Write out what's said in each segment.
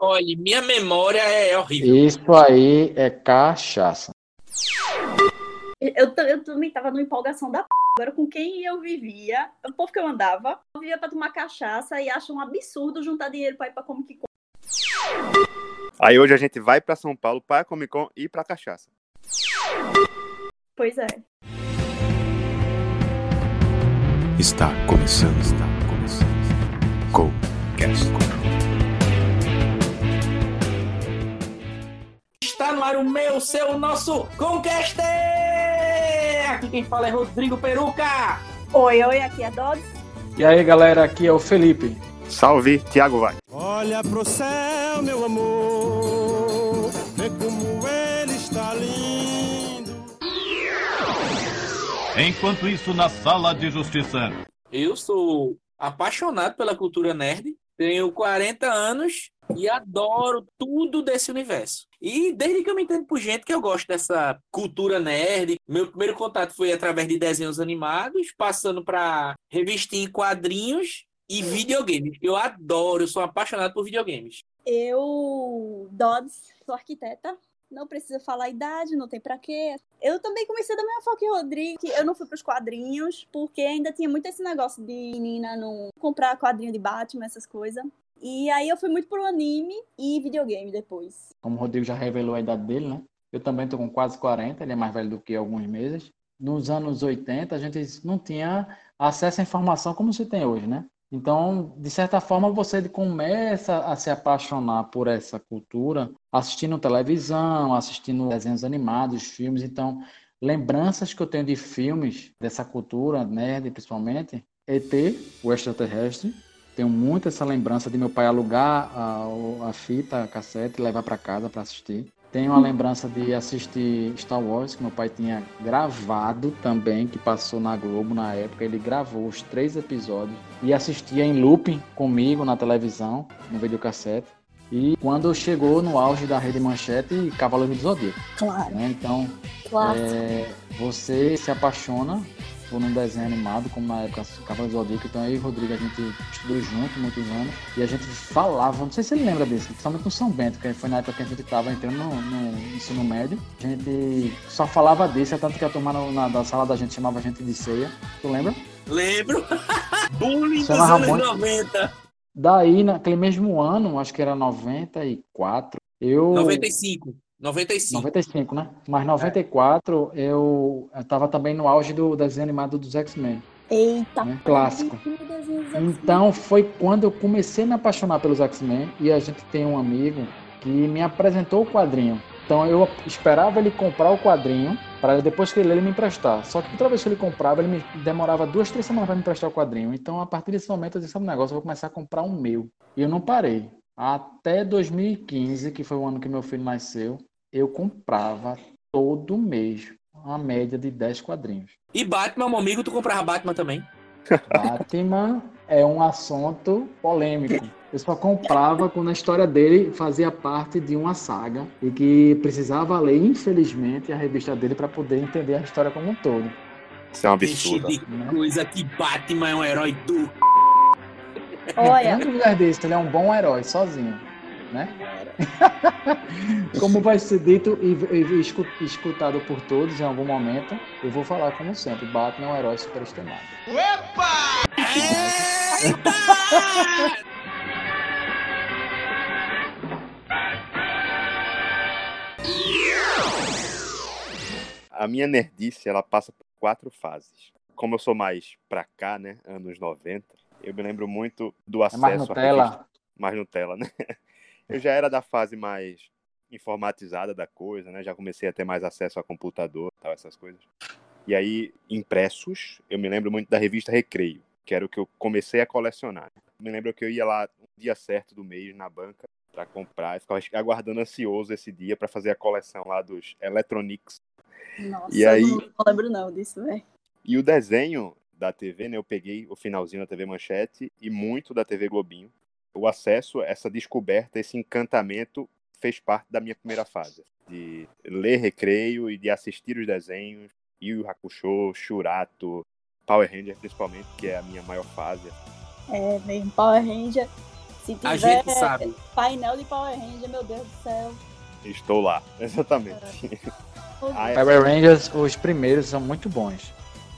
Olha, minha memória é horrível. Isso aí é cachaça. Eu, eu também tava numa empolgação da p. Agora, com quem eu vivia, o povo que eu andava, eu vivia pra tomar cachaça e acho um absurdo juntar dinheiro pra ir pra Comic Con. Aí hoje a gente vai pra São Paulo pra Comic Con e pra cachaça. Pois é. Está começando, está começando. Cast. Está no ar o meu, seu, nosso Conqueste! Aqui quem fala é Rodrigo Peruca. Oi, oi, aqui é Dodds. E aí, galera, aqui é o Felipe. Salve, Thiago vai. Olha pro céu, meu amor, vê como ele está lindo. Enquanto isso, na sala de justiça. Eu sou apaixonado pela cultura nerd, tenho 40 anos e adoro tudo desse universo. E desde que eu me entendo por gente que eu gosto dessa cultura nerd, meu primeiro contato foi através de desenhos animados, passando para revistinha em quadrinhos e videogames. Eu adoro, eu sou apaixonado por videogames. Eu, Dodds, sou arquiteta. Não precisa falar a idade, não tem pra quê. Eu também comecei da mesma forma que o Rodrigo. Eu não fui pros quadrinhos, porque ainda tinha muito esse negócio de menina não comprar quadrinho de Batman, essas coisas. E aí eu fui muito pro anime e videogame depois. Como o Rodrigo já revelou a idade dele, né? Eu também tô com quase 40, ele é mais velho do que alguns meses. Nos anos 80, a gente não tinha acesso à informação como se tem hoje, né? Então, de certa forma, você começa a se apaixonar por essa cultura assistindo televisão, assistindo desenhos animados, filmes. Então, lembranças que eu tenho de filmes dessa cultura, nerd principalmente, ET, o extraterrestre. Tenho muito essa lembrança de meu pai alugar a, a fita, a cassete e levar para casa para assistir. Tenho a lembrança de assistir Star Wars, que meu pai tinha gravado também, que passou na Globo na época. Ele gravou os três episódios e assistia em looping comigo na televisão, no videocassete. E quando chegou no auge da Rede Manchete, Cavaleiro do Zodíaco. Claro. Né? Então, Claro. é, você se apaixona por um desenho animado, como na época Cavaleiro do Zodíaco. Então, eu e o Rodrigo, a gente estudou junto muitos anos. E a gente falava, não sei se ele lembra disso, principalmente no São Bento, que foi na época que a gente estava entrando no, no ensino médio. A gente só falava disso, é tanto que a turma no- na, da sala da gente chamava a gente de ceia. Tu lembra? Lembro? Bullying dos anos Ramon. 90. Daí, naquele mesmo ano, acho que era 94, eu... 95. 95. 95, né? Mas 94 eu estava também no auge do desenho animado dos X-Men. Eita. Né? Clássico. Então foi quando eu comecei a me apaixonar pelos X-Men e a gente tem um amigo que me apresentou o quadrinho. Então eu esperava ele comprar o quadrinho para depois que ele ler, ele me emprestar. Só que toda vez que ele comprava, ele me demorava duas, três semanas para me emprestar o quadrinho. Então a partir desse momento eu disse, sabe um negócio, eu vou começar a comprar um meu. E eu não parei. Até 2015, que foi o ano que meu filho nasceu, eu comprava todo mês uma média de 10 quadrinhos. E Batman, meu amigo, tu comprava Batman também? Batman é um assunto polêmico. Eu só comprava quando a história dele fazia parte de uma saga e que precisava ler, infelizmente, a revista dele para poder entender a história como um todo. Isso é um absurdo. né? coisa que Batman é um herói do. Olha, Não dúvida disso, ele é um bom herói, sozinho. Né? Como vai ser dito e, e escu- escutado por todos em algum momento, eu vou falar como sempre: Batman é um herói superestimado. A minha nerdice, ela passa por quatro fases. Como eu sou mais pra cá, né, anos 90, eu me lembro muito do É acesso mais à Nutella. revista- mais Nutella, né? Eu já era da fase mais informatizada da coisa, né? Já comecei a ter mais acesso a computador, tal, essas coisas. E aí, impressos, eu me lembro muito da revista Recreio, que era o que eu comecei a colecionar. Me lembro que eu ia lá um dia certo do mês na banca pra comprar e ficava aguardando ansioso esse dia pra fazer a coleção lá dos Electronics. nossa, E aí- eu não, não lembro não disso, velho. E o desenho da TV, né? Eu peguei o finalzinho da TV Manchete e muito da TV Globinho. O acesso, essa descoberta, esse encantamento fez parte da minha primeira fase. De ler recreio e de assistir os desenhos. Yu Yu Hakusho, Shurato, Power Ranger principalmente, que é a minha maior fase. É, mesmo, Power Ranger. Se A tiver gente sabe. painel de Power Ranger, meu Deus do céu. Estou lá, exatamente. Ah, é. Power Rangers, os primeiros são muito bons.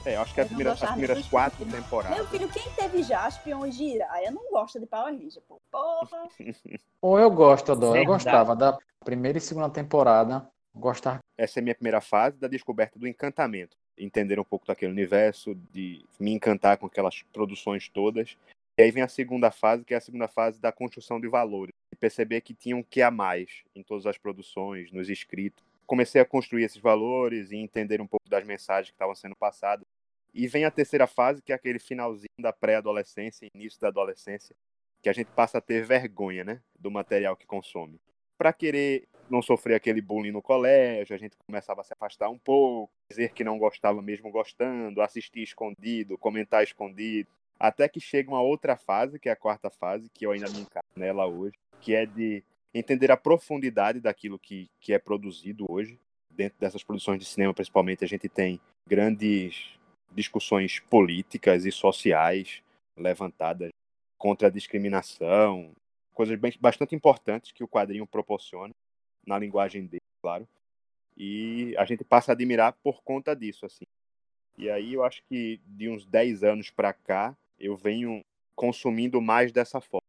É, eu acho que as Eu não primeiras, as gostava primeiras quatro temporadas. Meu filho, quem teve Jaspion e Jiraiya não gosta de Power Ranger, pô. Porra. Ou eu gosto, Adoro. Eu gostava da primeira e segunda temporada. Gostava. Essa é a minha primeira fase da descoberta do encantamento. Entender um pouco daquele universo, de me encantar com aquelas produções todas. E aí vem a segunda fase, que é a segunda fase da construção de valores. E perceber que tinha um que a mais em todas as produções, nos escritos. Comecei a construir esses valores e entender um pouco das mensagens que estavam sendo passadas. E vem a terceira fase, que é aquele finalzinho da pré-adolescência, início da adolescência, que a gente passa a ter vergonha, né, do material que consome. Para querer não sofrer aquele bullying no colégio, a gente começava a se afastar um pouco, dizer que não gostava mesmo gostando, assistir escondido, comentar escondido, até que chega uma outra fase, que é a quarta fase, que eu ainda me encaro nela hoje, que é de entender a profundidade daquilo que, que é produzido hoje. Dentro dessas produções de cinema, principalmente, a gente tem grandes discussões políticas e sociais levantadas contra a discriminação, coisas bem, bastante importantes que o quadrinho proporciona na linguagem dele, claro. E a gente passa a admirar por conta disso, assim. E aí eu acho que de uns 10 anos para cá, eu venho consumindo mais dessa forma,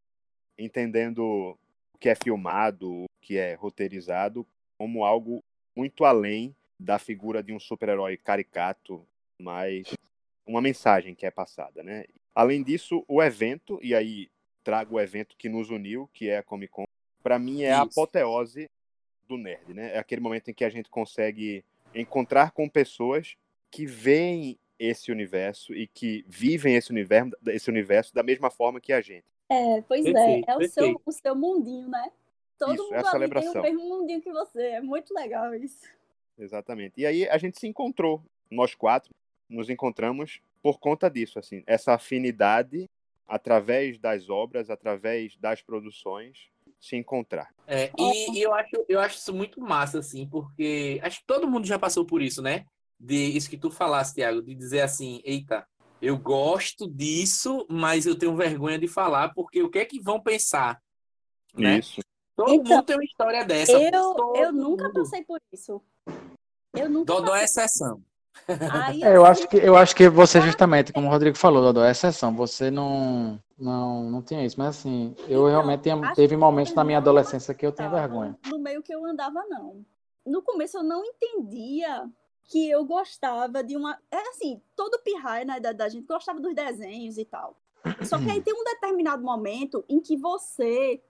entendendo que é filmado, o que é roteirizado como algo muito além da figura de um super-herói caricato, mas uma mensagem que é passada, né? Além disso, o evento, e aí trago o evento que nos uniu, que é a Comic Con, para mim é a Isso. apoteose do nerd, né? É aquele momento em que a gente consegue encontrar com pessoas que veem esse universo e que vivem esse universo, esse universo da mesma forma que a gente. É, pois Perfeito, é. É o seu, o seu mundinho, né? Todo Isso, é mundo a ali tem o mesmo mundinho que você. É muito legal isso. Exatamente. E aí a gente se encontrou, nós quatro nos encontramos por conta disso, assim, essa afinidade através das obras, através das produções, se encontrar. É, e, e eu, acho, eu acho isso muito massa, assim, porque acho que todo mundo já passou por isso, né? De isso que tu falaste, Thiago, de dizer assim, eita, eu gosto disso, mas eu tenho vergonha de falar, porque o que é que vão pensar? Né? Isso. Todo Então, mundo tem uma história dessa. Eu, eu nunca mundo. passei por isso. Eu nunca Dodó é passei. exceção. Aí, É, eu assim, acho que eu acho que você justamente, como o Rodrigo falou, Dodô, é exceção. Você não não não tinha isso, mas assim, eu Então, realmente tinha- teve momentos na minha adolescência que eu tinha tava vergonha. No meio que eu andava, não. No começo eu não entendia que eu gostava de uma. É assim, todo pirraia na idade da gente gostava dos desenhos e tal. Só que aí tem um determinado momento em que você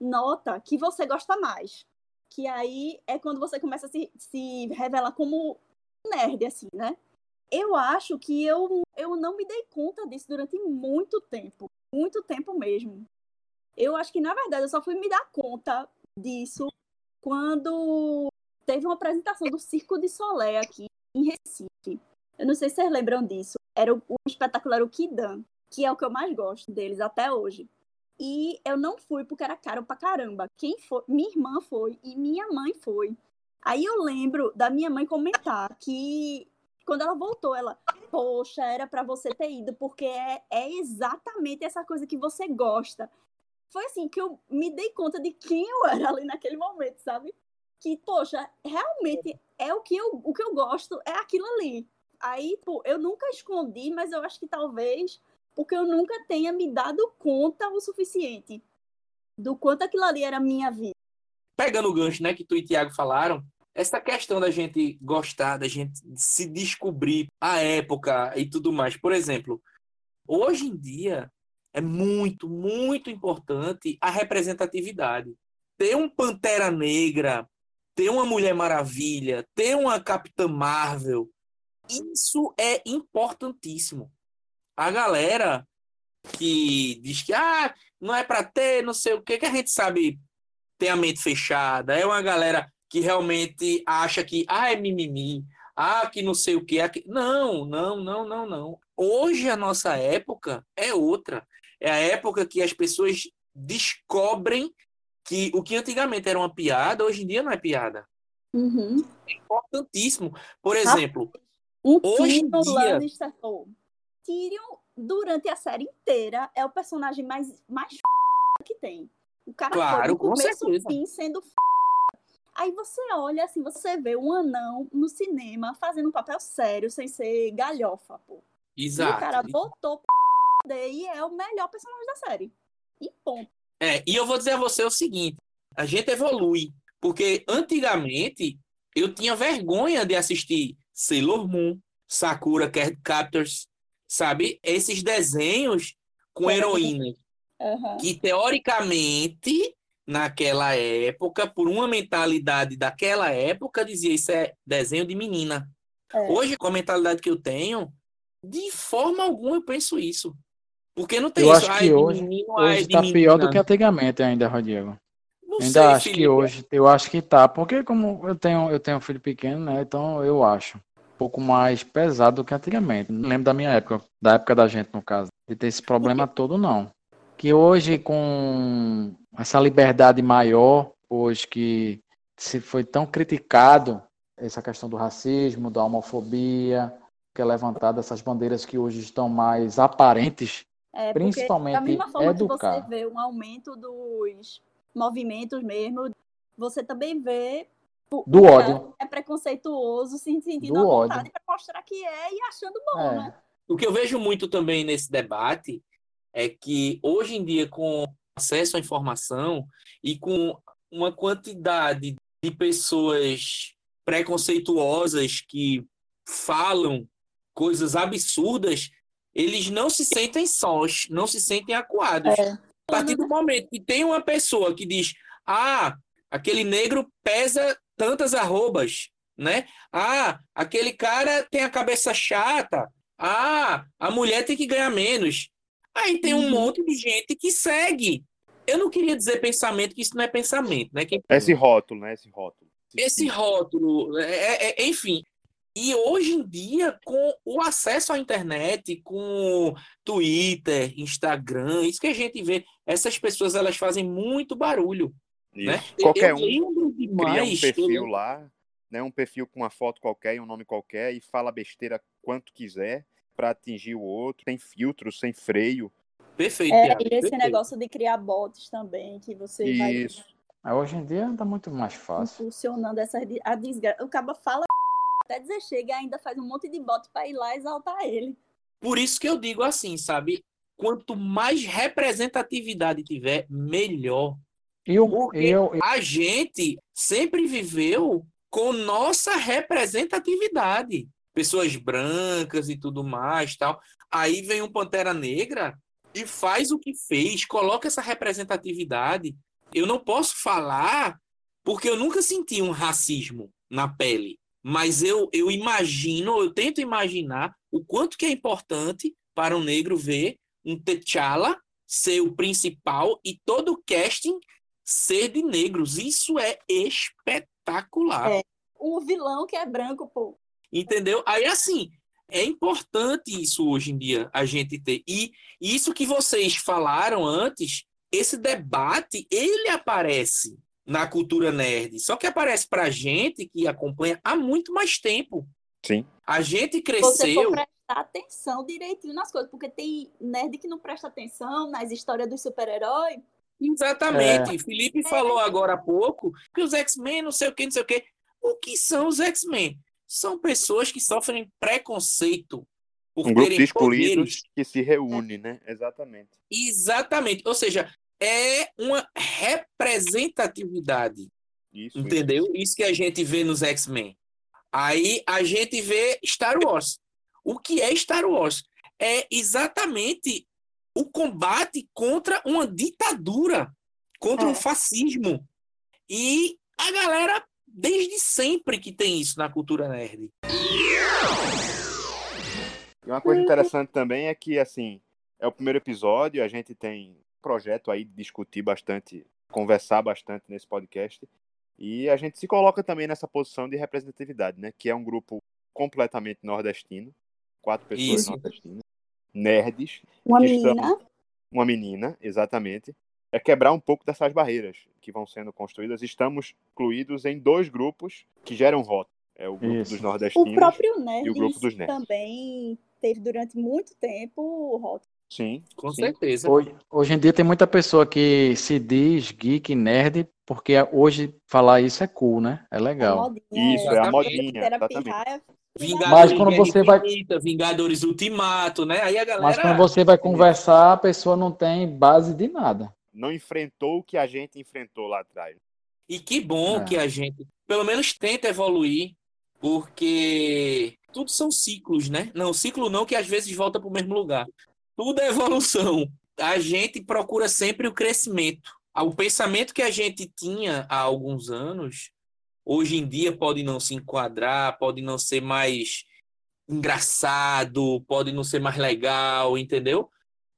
nota que você gosta mais. Que aí é quando você começa a se, se revelar como nerd, assim, né? Eu acho que eu, eu não me dei conta disso durante muito tempo. Muito tempo mesmo. Eu acho que, na verdade, eu só fui me dar conta disso quando teve uma apresentação do Circo de Solé aqui em Recife. Eu não sei se vocês lembram disso. Era o, o era o Kidan, que é o que eu mais gosto deles até hoje. E eu não fui porque era caro pra caramba. Quem foi? Minha irmã foi e minha mãe foi. Aí eu lembro da minha mãe comentar que quando ela voltou, ela, poxa, era pra você ter ido, porque é, é exatamente essa coisa que você gosta. Foi assim que eu me dei conta de quem eu era ali naquele momento, sabe? Que, poxa, realmente é o que eu, o que eu gosto, é aquilo ali. Aí, pô, eu nunca escondi, mas eu acho que talvez porque eu nunca tenha me dado conta o suficiente do quanto aquilo ali era minha vida. Pegando o gancho, né, que tu e Tiago falaram, essa questão da gente gostar, da gente se descobrir a época e tudo mais. Por exemplo, hoje em dia é muito, muito importante a representatividade. Ter um Pantera Negra, ter uma Mulher Maravilha, ter uma Capitã Marvel, isso é importantíssimo. A galera que diz que ah, não é para ter, não sei o que, que a gente sabe tem a mente fechada, é uma galera que realmente acha que ah, é mimimi, ah, que não sei o que. Aqui... Não, não, não, não, não. Hoje a nossa época é outra. É a época que as pessoas descobrem que o que antigamente era uma piada, hoje em dia não é piada. Uhum. É importantíssimo. Por exemplo, Um Hoje em Tyrion dia- Lannister. Oh, Tyrion, durante a série inteira, é o personagem mais, mais que tem. O cara Claro, foi do com começo ao fim sendo f... Aí você olha assim, você vê um anão no cinema fazendo um papel sério, sem ser galhofa, pô. E o Exato. cara botou p... e é o melhor personagem da série. E ponto. É, e eu vou dizer a você o seguinte: a gente evolui. Porque antigamente eu tinha vergonha de assistir Sailor Moon, Sakura Card Captors, sabe? Esses desenhos com heroínas Aham. que, teoricamente, naquela época, por uma mentalidade daquela época, dizia isso é desenho de menina. É. Hoje, com a mentalidade que eu tenho, de forma alguma eu penso isso. Porque não tem Eu isso. acho que hoje- menino, Hoje de tá pior do que antigamente ainda, Rodrigo. Não Ainda sei, acho que Felipe. hoje, eu acho que tá, porque como eu tenho, eu tenho um filho pequeno, né? Então eu acho um pouco mais pesado do que antigamente. Não lembro da minha época, da época da gente, no caso, de ter esse problema todo, não. Que hoje, com essa liberdade maior, hoje que se foi tão criticado essa questão do racismo, da homofobia, que é levantada essas bandeiras que hoje estão mais aparentes, É, porque principalmente da mesma forma educar. que você vê um aumento dos movimentos mesmo, você também vê o- Do o ódio. É preconceituoso, se sentindo Do à ódio. vontade para mostrar que é e achando bom, É. né? O que eu vejo muito também nesse debate é que hoje em dia, com acesso à informação e com uma quantidade de pessoas preconceituosas que falam coisas absurdas, eles não se sentem sós, não se sentem acuados. É. A partir do momento que tem uma pessoa que diz: ah, aquele negro pesa tantas arrobas, né? Ah, aquele cara tem a cabeça chata. Ah, a mulher tem que ganhar menos. Aí tem um Uhum. monte de gente que segue. Eu não queria dizer pensamento, que isso não é pensamento, né? Quem- Esse rótulo, né? Esse rótulo. esse rótulo, é- é- é- enfim. E hoje em dia, com o acesso à internet, com Twitter, Instagram, isso que a gente vê, essas pessoas elas fazem muito barulho, né? Isso. Qualquer eu um lembro cria demais, um eu perfil lembro- lá, né? Um perfil com uma foto qualquer e um nome qualquer e fala besteira quanto quiser para atingir o outro, sem filtro, sem freio. Perfeito. É, e esse perfeito. negócio de criar bots também, que você vai Isso. Mas hoje em dia tá muito mais fácil. impulsionando essa a desgraça. O cara fala até dizer chega e ainda faz um monte de bot para ir lá exaltar ele. Por isso que eu digo assim, sabe? Quanto mais representatividade tiver, melhor. E eu, Porque e eu, a gente sempre viveu com nossa representatividade. Pessoas brancas e tudo mais, tal. Aí vem um Pantera Negra e faz o que fez, coloca essa representatividade. Eu não posso falar porque eu nunca senti um racismo na pele, mas eu, eu imagino, eu tento imaginar o quanto que é importante para um negro ver um T'Challa ser o principal e todo o casting ser de negros. Isso é espetacular. É. Um vilão que é branco, pô. Entendeu? Aí, assim, é importante isso hoje em dia, a gente ter. E isso que vocês falaram antes, esse debate, ele aparece na cultura nerd. Só que aparece pra gente que acompanha há muito mais tempo. Sim. A gente Se você for cresceu. prestar atenção direitinho nas coisas, porque tem nerd que não presta atenção nas histórias dos super-heróis. Exatamente. Felipe falou agora há pouco que os X-Men, não sei o que, não sei o que. O que são os X-Men? São pessoas que sofrem preconceito por Um grupo de excluídos poderes. que se reúne, né? Exatamente. Exatamente. Ou seja, é uma representatividade. Isso. Entendeu? Isso que a gente vê nos X-Men. Aí a gente vê Star Wars. O que é Star Wars? É exatamente o combate contra uma ditadura, contra É. um fascismo. E a galera, desde sempre que tem isso na cultura nerd. E uma coisa interessante também é que, assim, é o primeiro episódio, a gente tem projeto aí de discutir bastante, conversar bastante nesse podcast. E a gente se coloca também nessa posição de representatividade, né? Que é um grupo completamente nordestino, quatro pessoas Isso. nordestinas, nerds, Uma menina. estamos- uma menina, exatamente. É quebrar um pouco dessas barreiras que vão sendo construídas. Estamos incluídos em dois grupos que geram voto. É o grupo Isso. dos O nordestinos próprio nerd e o grupo dos nerds. também teve durante muito tempo o rótulo Sim. Com sim. certeza. Hoje, hoje em dia tem muita pessoa que se diz geek, nerd, porque hoje falar isso é cool, né? É legal. modinha, Isso, é a modinha, Terapia, exatamente. é- Vingadores Mas quando você vai- Vingadores Ultimato, né? Aí a galera. Mas quando você vai conversar, a pessoa não tem base de nada. Não enfrentou o que a gente enfrentou lá atrás. E que bom É. que a gente, pelo menos, tenta evoluir, porque tudo são ciclos, né? Não, ciclo não, que às vezes volta para o mesmo lugar. Tudo é evolução. A gente procura sempre o crescimento. O pensamento que a gente tinha há alguns anos, hoje em dia pode não se enquadrar, pode não ser mais engraçado, pode não ser mais legal, entendeu?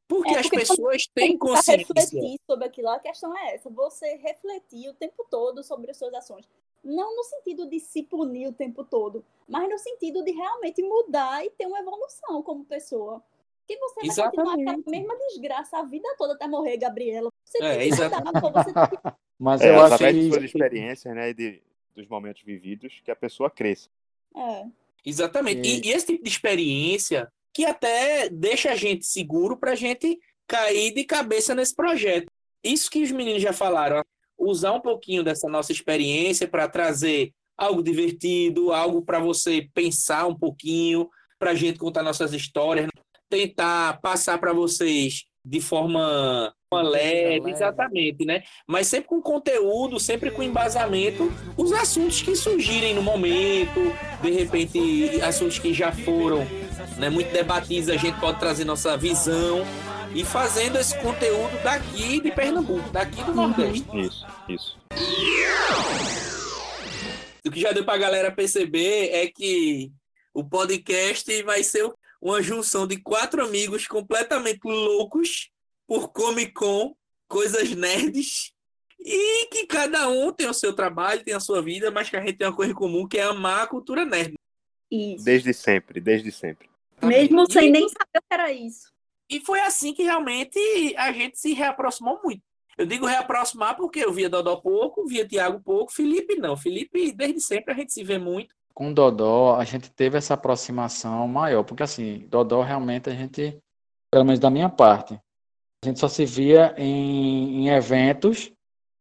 Porque, É, as porque pessoas têm consciência. refletir sobre aquilo, a questão é essa: você refletir o tempo todo sobre as suas ações. Não no sentido de se punir o tempo todo, mas no sentido de realmente mudar e ter uma evolução como pessoa. Porque você vai continuar aquela Exatamente. mesma desgraça a vida toda até morrer, Gabriela. Você É, tem que mudar, exatamente. pô, você tem que Mas É, eu acho através de que suas experiências, né, e de, dos momentos vividos, que a pessoa cresça. É. Exatamente. E- E, e esse tipo de experiência que até deixa a gente seguro para a gente cair de cabeça nesse projeto. Isso que os meninos já falaram, usar um pouquinho dessa nossa experiência para trazer algo divertido, algo para você pensar um pouquinho, para a gente contar nossas histórias, tentar passar para vocês de forma leve, exatamente, né? Mas sempre com conteúdo, sempre com embasamento, os assuntos que surgirem no momento, de repente assuntos que já foram né, muito debatidos, a gente pode trazer nossa visão e fazendo esse conteúdo daqui de Pernambuco, daqui do Nordeste. Isso, isso. O que já deu pra galera perceber é que o podcast vai ser uma junção de quatro amigos completamente loucos por Comic Con, coisas nerds, e que cada um tem o seu trabalho, tem a sua vida, mas que a gente tem uma coisa em comum que é amar a cultura nerd. Isso. Desde sempre, desde sempre. Mesmo E- sem nem saber o que era isso. E foi assim que realmente a gente se reaproximou muito. Eu digo reaproximar porque eu via Dodó pouco, via Tiago pouco, Felipe não. Felipe, desde sempre, a gente se vê muito. Com Dodó a gente teve essa aproximação maior, porque assim, Dodó realmente a gente, pelo menos da minha parte, a gente só se via em, em eventos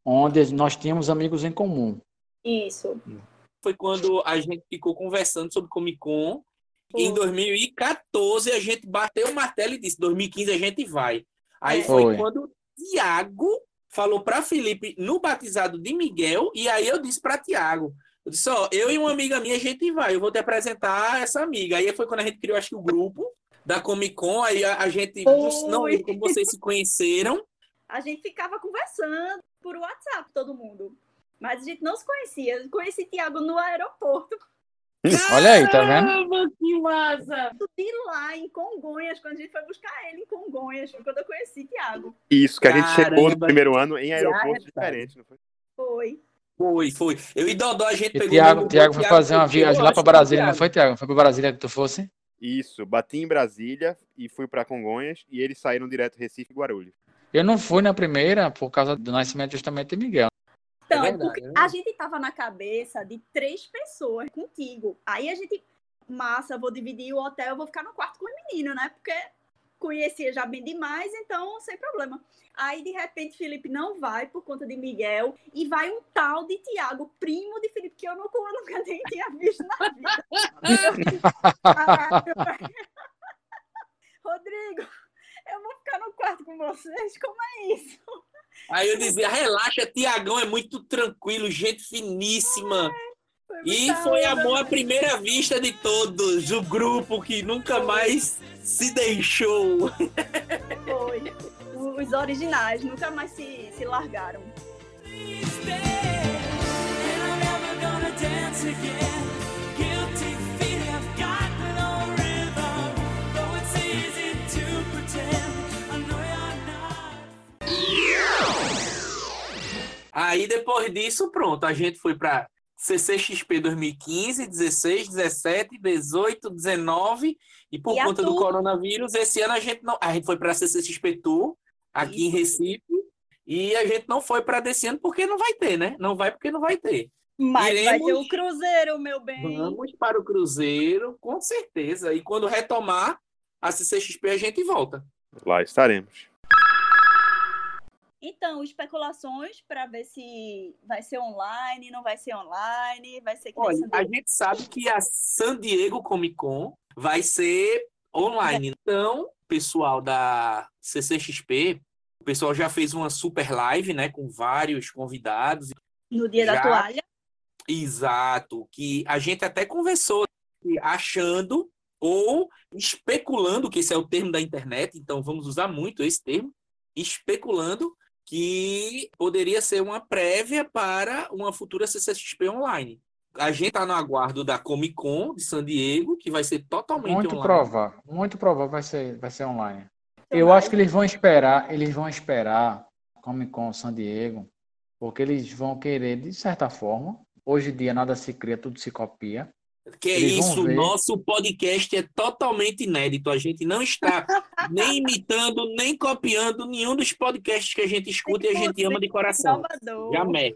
onde nós tínhamos amigos em comum. Isso. Foi quando a gente ficou conversando sobre Comic Con. Foi. Em 2014 a gente bateu o martelo e disse: 2015 a gente vai. Aí É. foi, Foi. quando o Tiago falou para Felipe no batizado de Miguel, e aí eu disse para Tiago. Eu disse, ó, eu e uma amiga minha, a gente vai, eu vou te apresentar essa amiga. Aí foi quando a gente criou, acho que o grupo da Comic Con, aí a, a gente, Foi. não lembro como vocês se conheceram, A gente ficava conversando por WhatsApp, todo mundo. Mas a gente não se conhecia. Eu conheci Tiago no aeroporto, Olha aí, tá vendo? Caramba, que massa! de lá em Congonhas, quando a gente foi buscar ele em Congonhas, foi quando eu conheci Tiago. Isso, que a gente chegou no Caramba. primeiro ano em Que aeroportos arretado. diferentes, não foi? Foi. Foi, foi. Eu e Dodó, a gente E pegou... Tiago, o Tiago foi Thiago fazer uma viagem lá para que Brasília, não foi, Tiago? Foi para Brasília que tu fosse? Isso, bati em Brasília e fui para Congonhas e eles saíram direto Recife e Guarulhos. Eu não fui na primeira por causa do nascimento justamente de Miguel. Então, É verdade, porque é a verdade. gente tava na cabeça de três pessoas contigo. Aí a gente, massa, vou dividir o hotel, eu vou ficar no quarto com os meninos, né? Porque conhecia já bem demais, então sem problema. Aí, de repente, Felipe não vai por conta de Miguel e vai um tal de Tiago, primo de Felipe, que eu nunca, nunca nem tinha visto na vida. Rodrigo, eu vou ficar no quarto com vocês? Como é isso? Aí eu dizia, relaxa, Tiagão é muito tranquilo, gente finíssima. Foi E foi onda, amor à primeira vista de todos, o grupo que nunca mais se deixou. Foi. Os originais nunca mais se, se largaram. Aí depois disso, pronto, a gente foi para CCXP 2015, 16, 17, 18, 19 e por E conta do coronavírus, esse ano a gente não, a gente foi para a CCXP Tour aqui em Recife e a gente não foi para desse ano porque não vai ter, né? Não vai porque não vai ter. Mas vai Iremos- ter o Cruzeiro, meu bem. Vamos para o Cruzeiro, com certeza. E quando retomar a CCXP, a gente volta. Lá estaremos. Então, especulações para ver se vai ser online, não vai ser online, vai ser que Olha, a gente sabe que a San Diego Comic Con vai ser online. Então, pessoal da CCXP, o pessoal já fez uma super live, né, com vários convidados. no dia da já- toalha. Exato, que a gente até conversou achando ou especulando, que esse é o termo da internet, então vamos usar muito esse termo, especulando que poderia ser uma prévia para uma futura CCXP online. A gente está no aguardo da Comic Con de San Diego, que vai ser totalmente Muito online. provável, muito provável vai ser, vai ser online. Eu acho que eles vão esperar, eles vão esperar Comic Con San Diego, porque eles vão querer, de certa forma, hoje em dia nada se cria, tudo se copia. Que é isso, nosso podcast é totalmente inédito. A gente não está nem imitando, nem copiando nenhum dos podcasts que a gente escuta e a gente ama de coração. Salvador. Jamais.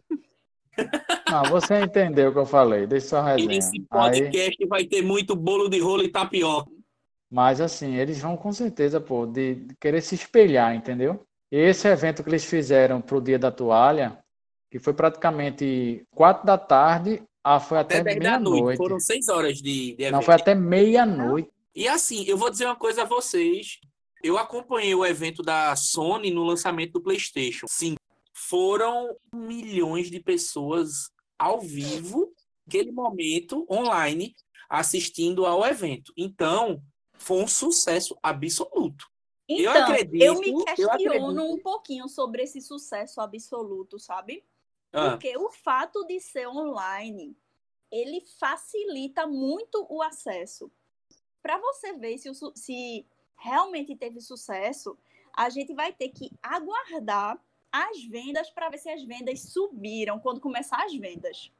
Não, você entendeu o que eu falei, deixa só resenha. Esse Aí, podcast vai ter muito bolo de rolo e tapioca. mas assim, eles vão com certeza, pô, de, de querer se espelhar, entendeu? Esse evento que eles fizeram pro Dia da Toalha, que foi praticamente quatro da tarde, ah, foi Até até 10 da noite. meia-noite. Foram seis horas de, de Não, evento. foi até meia-noite. E assim, eu vou dizer uma coisa a vocês. Eu acompanhei o evento da Sony no lançamento do PlayStation 5. Foram milhões de pessoas ao vivo, naquele momento, online, assistindo ao evento. Então, foi um sucesso absoluto. Então, Eu acredito- eu me eu questiono acredito. um pouquinho sobre esse sucesso absoluto, sabe? Ah, Porque o fato de ser online, ele facilita muito o acesso. Para você ver se, se realmente teve sucesso, a gente vai ter que aguardar as vendas para ver se as vendas subiram quando começar as vendas.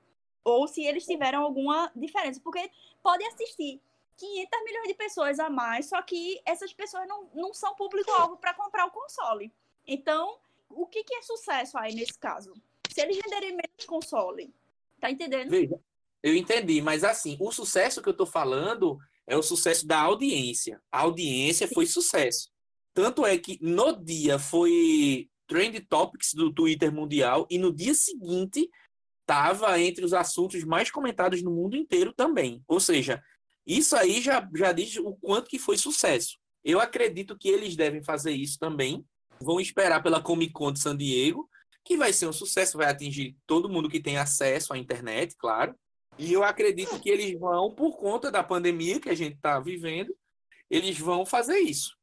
Ou se eles tiveram alguma diferença. Porque pode assistir 500 milhões de pessoas a mais, só que essas pessoas não, não são público-alvo para comprar o console. Então, o que, que é sucesso aí nesse caso? Se eles venderem menos console, tá entendendo? Veja, eu entendi, mas assim, o sucesso que eu tô falando é o sucesso da audiência. A audiência foi sucesso. Tanto é que no dia foi Trend Topics do Twitter mundial e no dia seguinte estava entre os assuntos mais comentados no mundo inteiro também. Ou seja, isso aí já, já diz o quanto que foi sucesso. Eu acredito que eles devem fazer isso também. Vão esperar pela Comic Con de San Diego, que vai ser um sucesso, vai atingir todo mundo que tem acesso à internet, claro. E eu acredito que eles vão, por conta da pandemia que a gente está vivendo, eles vão fazer isso.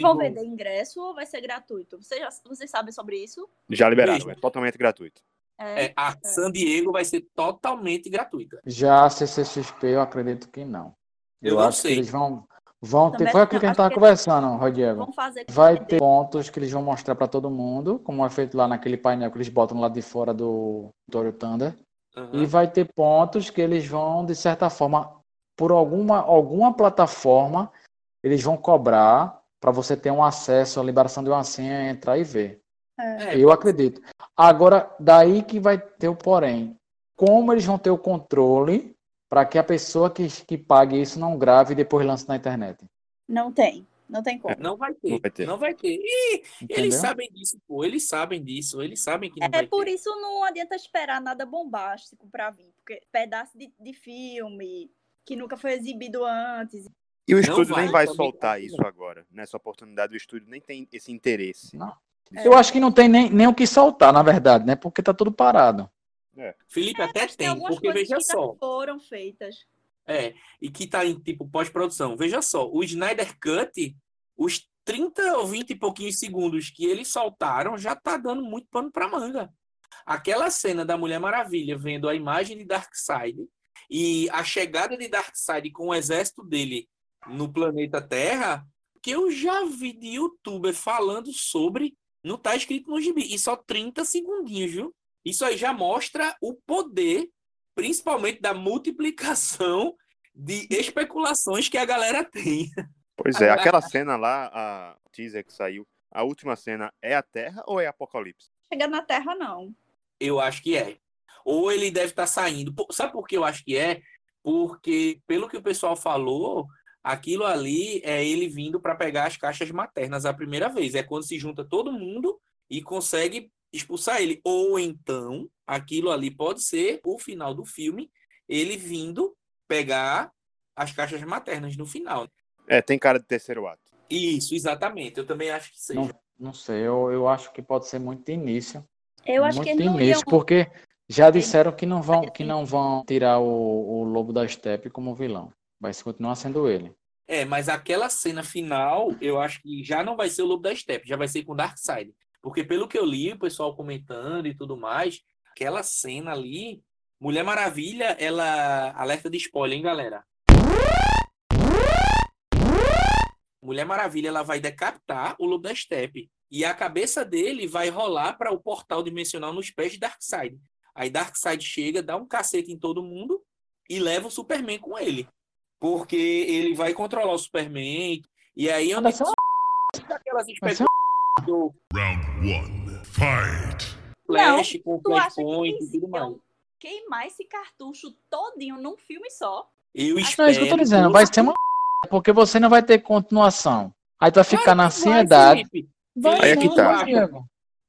Vão vender ingresso ou vai ser gratuito? Vocês, já, vocês sabem sobre isso? Já liberaram, é totalmente gratuito. É. É, a San Diego vai ser totalmente gratuita. Já a CCXP, eu acredito que não. Eu Eu, não acho sei. que eles vão, vão ter. Foi aquilo que a gente estava conversando, fazer Vai ter pontos que eles vão mostrar para todo mundo, como é feito lá naquele painel que eles botam lá de fora do Toro Thunder. Aham. E vai ter pontos que eles vão, de certa forma, por alguma, alguma plataforma, eles vão cobrar para você ter um acesso à liberação de uma senha, entrar e ver. É, Eu acredito. Agora, daí que vai ter o porém. Como eles vão ter o controle para que a pessoa que, que pague isso não grave e depois lance na internet? Não tem. Não tem como. Não vai ter. Não vai ter. Não vai ter. E Entendeu? eles sabem disso, pô. Eles sabem disso. Eles sabem que não É vai por ter. isso não adianta esperar nada bombástico para vir, porque pedaço de, de filme que nunca foi exibido antes. E o Não estúdio vai, nem vai soltar isso agora. Nessa oportunidade, o estúdio nem tem esse interesse. Não. É. Eu acho que não tem nem, nem o que soltar, na verdade, né? Porque tá tudo parado. Felipe até Mas tem, algumas porque veja só. foram feitas. É, e que tá em tipo pós-produção. Veja só, o Snyder Cut, os 30 ou 20 e pouquinhos segundos que eles soltaram já tá dando muito pano pra manga. Aquela cena da Mulher Maravilha vendo a imagem de Darkseid e a chegada de Darkseid com o exército dele no planeta Terra, que eu já vi de youtuber falando sobre, não tá escrito no gibi, e só 30 segundinhos, viu? Isso aí já mostra o poder principalmente da multiplicação de especulações que a galera tem. Pois é, aquela cena lá, a teaser que saiu, a última cena é a Terra ou é Apocalipse? Chegar na Terra, não. Eu acho que é. Ou ele deve estar saindo. Pô, Sabe por que eu acho que é? Porque, pelo que o pessoal falou, aquilo ali é ele vindo para pegar as caixas maternas a primeira vez. É quando se junta todo mundo e consegue expulsar ele. Ou então, aquilo ali pode ser o final do filme, ele vindo pegar as caixas maternas no final. É, tem cara de terceiro ato. Isso, exatamente. Eu também acho que seja. Não, não sei, eu, eu acho que pode ser muito de início. Eu acho muito que de início, iam... porque já disseram que não vão, que não vão tirar o, o Lobo da Steppe como vilão. Vai continuar sendo ele. É, mas aquela cena final, eu acho que já não vai ser o Lobo da Steppe, já vai ser com Darkseid. Porque pelo que eu li, o pessoal comentando e tudo mais, aquela cena ali, Mulher Maravilha, ela alerta de spoiler, hein, galera? Mulher Maravilha, ela vai decapitar o Lobo da Steppe e a cabeça dele vai rolar para o portal dimensional nos pés de Darkseid. Aí Darkseid chega, dá um cacete em todo mundo e leva o Superman com ele. Porque ele vai controlar o Superman. E aí é onde Vai ser uma- aquelas vai ser especulações do Round one. Fight. Flash com Tu acha que Flashpoint e tudo mais. queimar esse cartucho todinho num filme só? Eu Não, espero. é isso que eu tô dizendo, vai ser uma porque você não vai ter continuação. Aí tu vai ficar na ansiedade. Vai, Aí é que não, tá.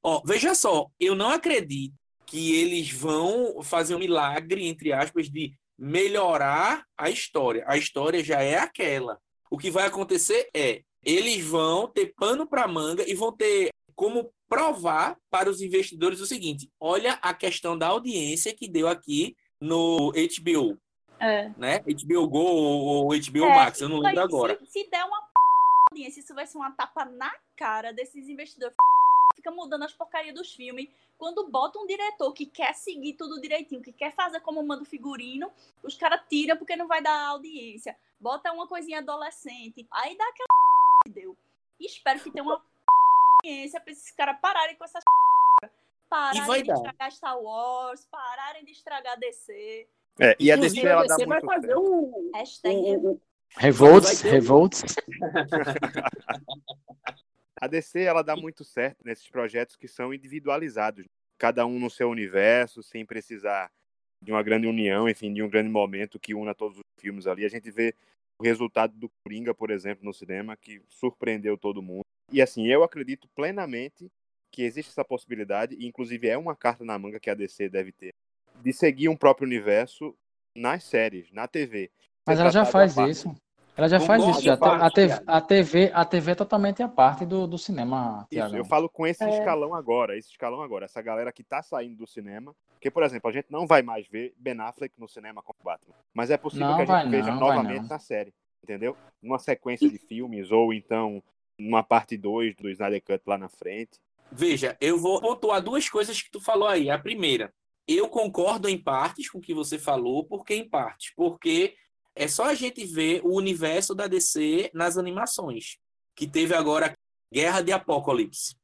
Ó, veja só, eu não acredito que eles vão fazer um milagre, entre aspas, de melhorar a história. A história já é aquela. O que vai acontecer é, eles vão ter pano para manga e vão ter como provar para os investidores o seguinte: olha a questão da audiência que deu aqui no HBO, É. né? HBO Go ou HBO É, Max, eu não lembro agora. Se, se der uma p... audiência, isso vai ser uma tapa na cara desses investidores. Fica mudando as porcarias dos filmes. Quando bota um diretor que quer seguir tudo direitinho, que quer fazer como manda o figurino, os caras tiram porque não vai dar audiência. Bota uma coisinha adolescente. Aí dá aquela deu. E espero que tenha uma p... audiência pra esses caras pararem com essas. Pararem vai de dar. estragar Star Wars, pararem de estragar DC. É, e a Inclusive, DC ela a dá DC vai muito fazer certo. o, Hashtag o, Revolts, revolts. A DC ela dá muito certo nesses projetos que são individualizados, cada um no seu universo, sem precisar de uma grande união, enfim, de um grande momento que una todos os filmes ali. A gente vê o resultado do Coringa, por exemplo, no cinema, que surpreendeu todo mundo. E assim, eu acredito plenamente que existe essa possibilidade, e inclusive é uma carta na manga que a DC deve ter, de seguir um próprio universo nas séries, na TV. Mas ela já faz parte. isso. Ela já faz isso. Já. em parte, A, TV, a, TV, a TV é totalmente a parte do, do cinema, Tiago. eu falo com esse É. escalão agora, esse escalão agora, essa galera que tá saindo do cinema. Porque, por exemplo, a gente não vai mais ver Ben Affleck no cinema como Batman. Mas é possível Não que a gente veja não, novamente na série, entendeu? Numa sequência de filmes, ou então numa parte 2 do Snyder Cut lá na frente. Veja, eu vou pontuar duas coisas que tu falou aí. A primeira, eu concordo em partes com o que você falou, porque em partes? Porque é só a gente ver o universo da DC nas animações, que teve agora Guerra de Apocalipse.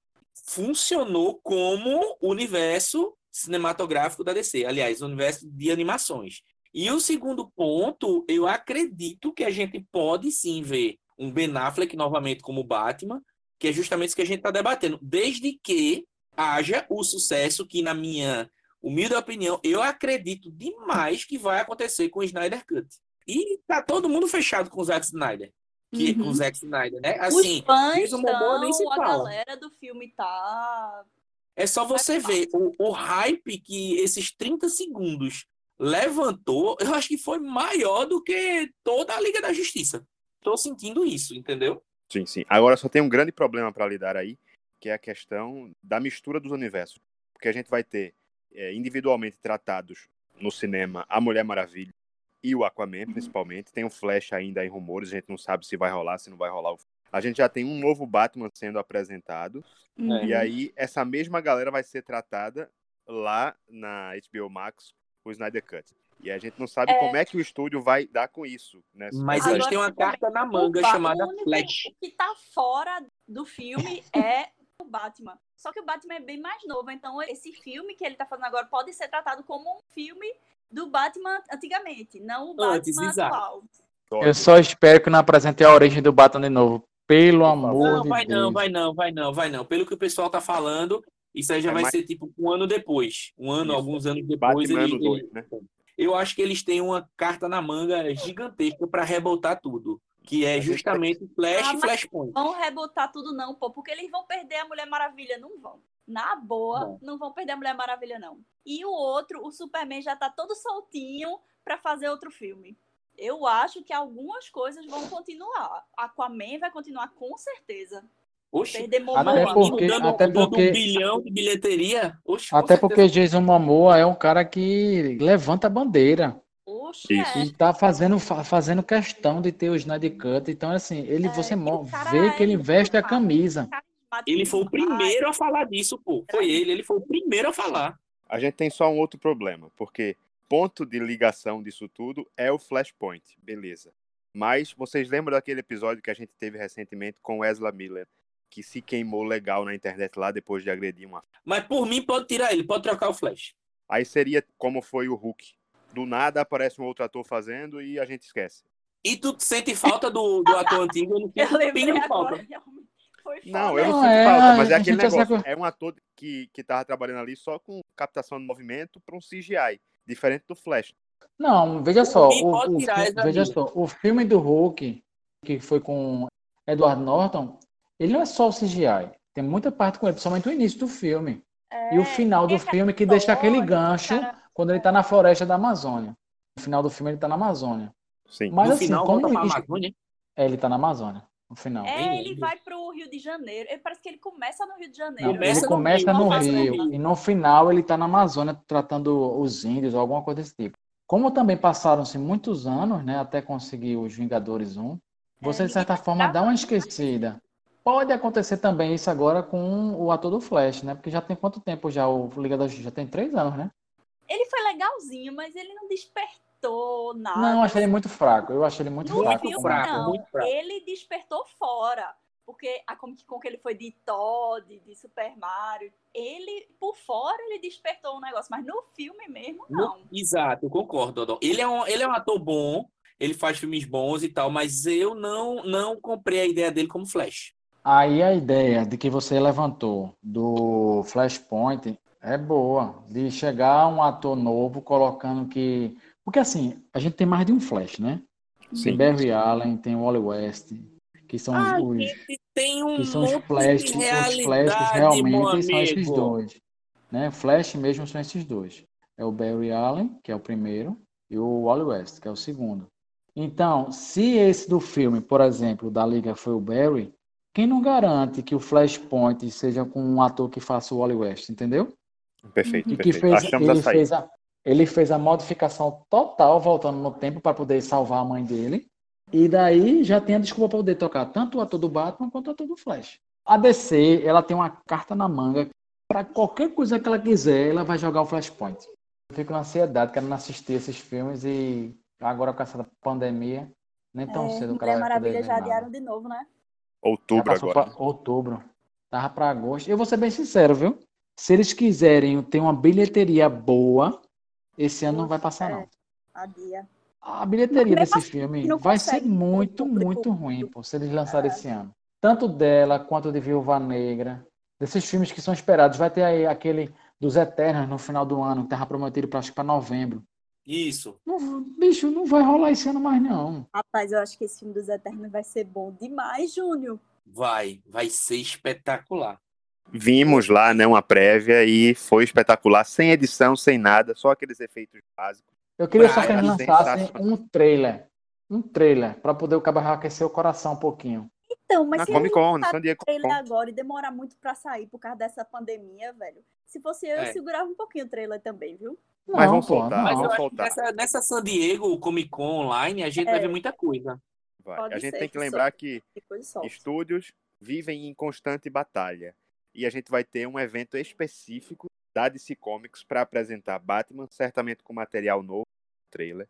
Funcionou como universo cinematográfico da DC, aliás, universo de animações. E o segundo ponto, eu acredito que a gente pode sim ver um Ben Affleck novamente como Batman, que é justamente isso que a gente está debatendo, desde que haja o sucesso que, na minha humilde opinião, eu acredito demais que vai acontecer com o Snyder Cut. E tá todo mundo fechado com o Zack Snyder. Que, Uhum. Com o Zack Snyder, né? Assim, Os fãs Jason Momoa nem se a fala. galera do filme tá. é só você ver o, o hype que esses 30 segundos levantou, eu acho que foi maior do que toda a Liga da Justiça. Tô sentindo isso, entendeu? Sim, sim. Agora só tem um grande problema para lidar aí, que é a questão da mistura dos universos. Porque a gente vai ter é, individualmente tratados no cinema a Mulher Maravilha e o Aquaman, principalmente. Tem o Flash ainda em rumores, a gente não sabe se vai rolar, se não vai rolar. A gente já tem um novo Batman sendo apresentado. Uhum. E aí, essa mesma galera vai ser tratada lá na HBO Max, o Snyder Cut. E a gente não sabe É. como é que o estúdio vai dar com isso. Né? Mas eles têm uma carta na O manga chamada o Flash. que tá fora do filme é o Batman. Só que o Batman é bem mais novo, então esse filme que ele tá fazendo agora pode ser tratado como um filme do Batman antigamente, não o Antes, Batman exato. atual. Eu só espero que não apresente a origem do Batman de novo. Pelo amor Não, de vai Deus. não, vai não, vai não, vai não. Pelo que o pessoal tá falando, isso aí já É vai mais- ser tipo um ano depois. Um ano, Isso. alguns anos depois. Batman ele- ano dois, ele- né? Eu acho que eles têm uma carta na manga gigantesca para rebotar tudo. que é justamente Flash Ah, e mas- Flashpoint. Vão rebotar tudo não, pô, porque eles vão perder a Mulher Maravilha, não vão. Na boa, Bom. não vão perder a Mulher Maravilha, não. E o outro, o Superman já tá todo soltinho pra fazer outro filme. Eu acho que algumas coisas vão continuar. Aquaman vai continuar com certeza. Oxe, Perder Até Momoa. porque- dando, até porque- um bilhão de bilheteria. Com Até certeza. porque Jason Momoa é um cara que levanta a bandeira Oxe, Isso. é. e tá fazendo, fa- fazendo questão de ter o Snyder Cut. Então, assim, ele É, você cara vê que é ele muito veste a camisa. Carismático Ele foi o primeiro a falar disso, pô. Foi ele, ele foi o primeiro a falar. A gente tem só um outro problema, porque ponto de ligação disso tudo é o Flashpoint, beleza. Mas vocês lembram daquele episódio que a gente teve recentemente com o Ezra Miller, que se queimou legal na internet lá depois de agredir uma. Mas por mim, pode tirar ele, pode trocar o Flash. Aí seria como foi o Hulk. Do nada aparece um outro ator fazendo e a gente esquece. E tu sente falta do, do ator antigo? Eu não Eu lembrei agora, falta. Foi Não, eu não sinto é, falta, mas é aquele negócio. sabe- É um ator que, que tava trabalhando ali só com captação de movimento para um CGI, diferente do Flash. Não, veja só, o, o essa veja só, o filme do Hulk, que foi com Edward Norton, ele não é só o CGI. Tem muita parte com ele, principalmente o início do filme. É, E o final do essa filme que deixa aquele gancho cara, quando ele tá na floresta da Amazônia. No final do filme ele tá na Amazônia. Sim. Mas no assim, final, como isso- Amazônia. É, ele tá na Amazônia, no final. É, ele vai pro Rio de Janeiro. Ele, parece que ele começa no Rio de Não, Janeiro. Começa ele no começa Rio, no começa no Rio Rio. e no final ele tá na Amazônia tratando os índios ou alguma coisa desse tipo. Como também passaram-se muitos anos, né, até conseguir os Vingadores 1, você de ninguém certa forma dá uma esquecida. Pode acontecer também isso agora com o ator do Flash, né? Porque já tem quanto tempo já o Liga da Justiça? Já tem três anos, né? Ele foi legalzinho, mas ele não despertou nada. Não, eu achei ele muito fraco. Eu achei ele muito No fraco. filme, como fraco, não. muito fraco. Ele despertou fora. Porque a Comic Con que ele foi de Todd, de Super Mario, ele, por fora, ele despertou um negócio. Mas no filme mesmo, não. Exato, eu concordo, Dodô. Ele é, um, ele é um ator bom, ele faz filmes bons e tal, mas eu não, não comprei a ideia dele como Flash. Aí a ideia de que você levantou do Flashpoint é boa, de chegar um ator novo colocando que. Porque assim, a gente tem mais de um Flash, né? Tem Barry Allen, tem o Wally West, que são A os, gente tem um que são os Flash, de os meu realmente são esses dois. Né? Flash mesmo são esses dois. É o Barry Allen, que é o primeiro, e o Wally West, que é o segundo. Então, se esse do filme, por exemplo, da Liga foi o Barry, quem não garante que o Flashpoint seja com um ator que faça o Wally West, entendeu? Perfeito, E que perfeito. fez, Achamos a ele, saída. fez a, ele fez a modificação total, voltando no tempo para poder salvar a mãe dele. E daí já tem a desculpa para poder tocar tanto o ator do Batman quanto o ator do Flash. A DC, ela tem uma carta na manga. Para qualquer coisa que ela quiser, ela vai jogar o Flashpoint. Eu fico na ansiedade, querendo assistir esses filmes e agora com essa pandemia, nem tão É, cedo ela vai poder Maravilha já nada. adiaram de novo, né? Outubro agora. para outubro. Tava para agosto. Eu vou ser bem sincero, viu? Se eles quiserem ter uma bilheteria boa, esse ano não vai passar, não. Adia. A bilheteria desse assim, filme vai ser muito, público. muito ruim, pô, se eles lançarem É. esse ano. Tanto dela quanto de Viúva Negra. Desses filmes que são esperados. Vai ter aí aquele dos Eternos no final do ano, que tava prometido para acho que para novembro. Isso. Não- bicho, não vai rolar esse ano mais, não. Rapaz, eu acho que esse filme dos Eternos vai ser bom demais, Júnior. Vai, vai ser espetacular. Vimos lá, né, uma prévia e foi espetacular, sem edição, sem nada, só aqueles efeitos básicos. Eu queria só Praia que eles sensacional. lançassem um trailer. Um trailer, para poder o cabra aquecer o coração um pouquinho. Então, mas na se Comic ele Con, San Diego trailer agora e demorar muito pra sair por causa dessa pandemia, velho. Se fosse eu, eu É. segurava um pouquinho o trailer também, viu? Mas Não, vamos soltar, Mas não. eu vamos acho que soltar. nessa, nessa San Diego Comic Con online a gente vai É. ver muita coisa. Vai. Pode A gente ser tem que que lembrar que estúdios vivem em constante batalha. E a gente vai ter um evento específico da DC Comics para apresentar Batman, certamente com material novo, trailer,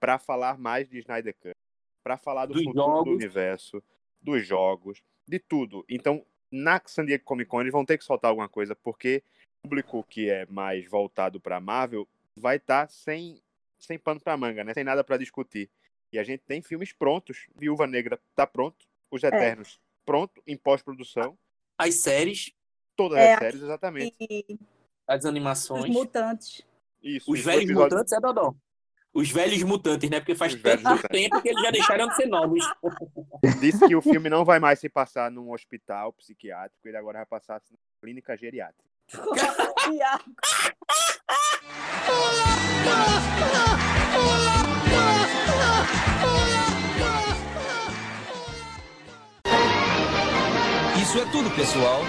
para falar mais de Snyder Cut, para falar do Dos futuro jogos. do universo, dos jogos, de tudo. Então, na San Diego Comic Con eles vão ter que soltar alguma coisa, porque o público que é mais voltado para Marvel vai estar sem, sem pano para manga, né? sem nada para discutir. E a gente tem filmes prontos. Viúva Negra tá pronto, Os É. Eternos pronto, em pós-produção. As séries, Todas É, as séries, exatamente. E as os animações, mutantes. Isso. os velhos episódio- mutantes é Dodó. Os velhos mutantes, né? Porque faz Os tanto tempo que eles já deixaram de ser novos. Disse que o filme não vai mais se passar num hospital psiquiátrico, ele agora vai passar na clínica geriátrica. Isso é tudo, pessoal.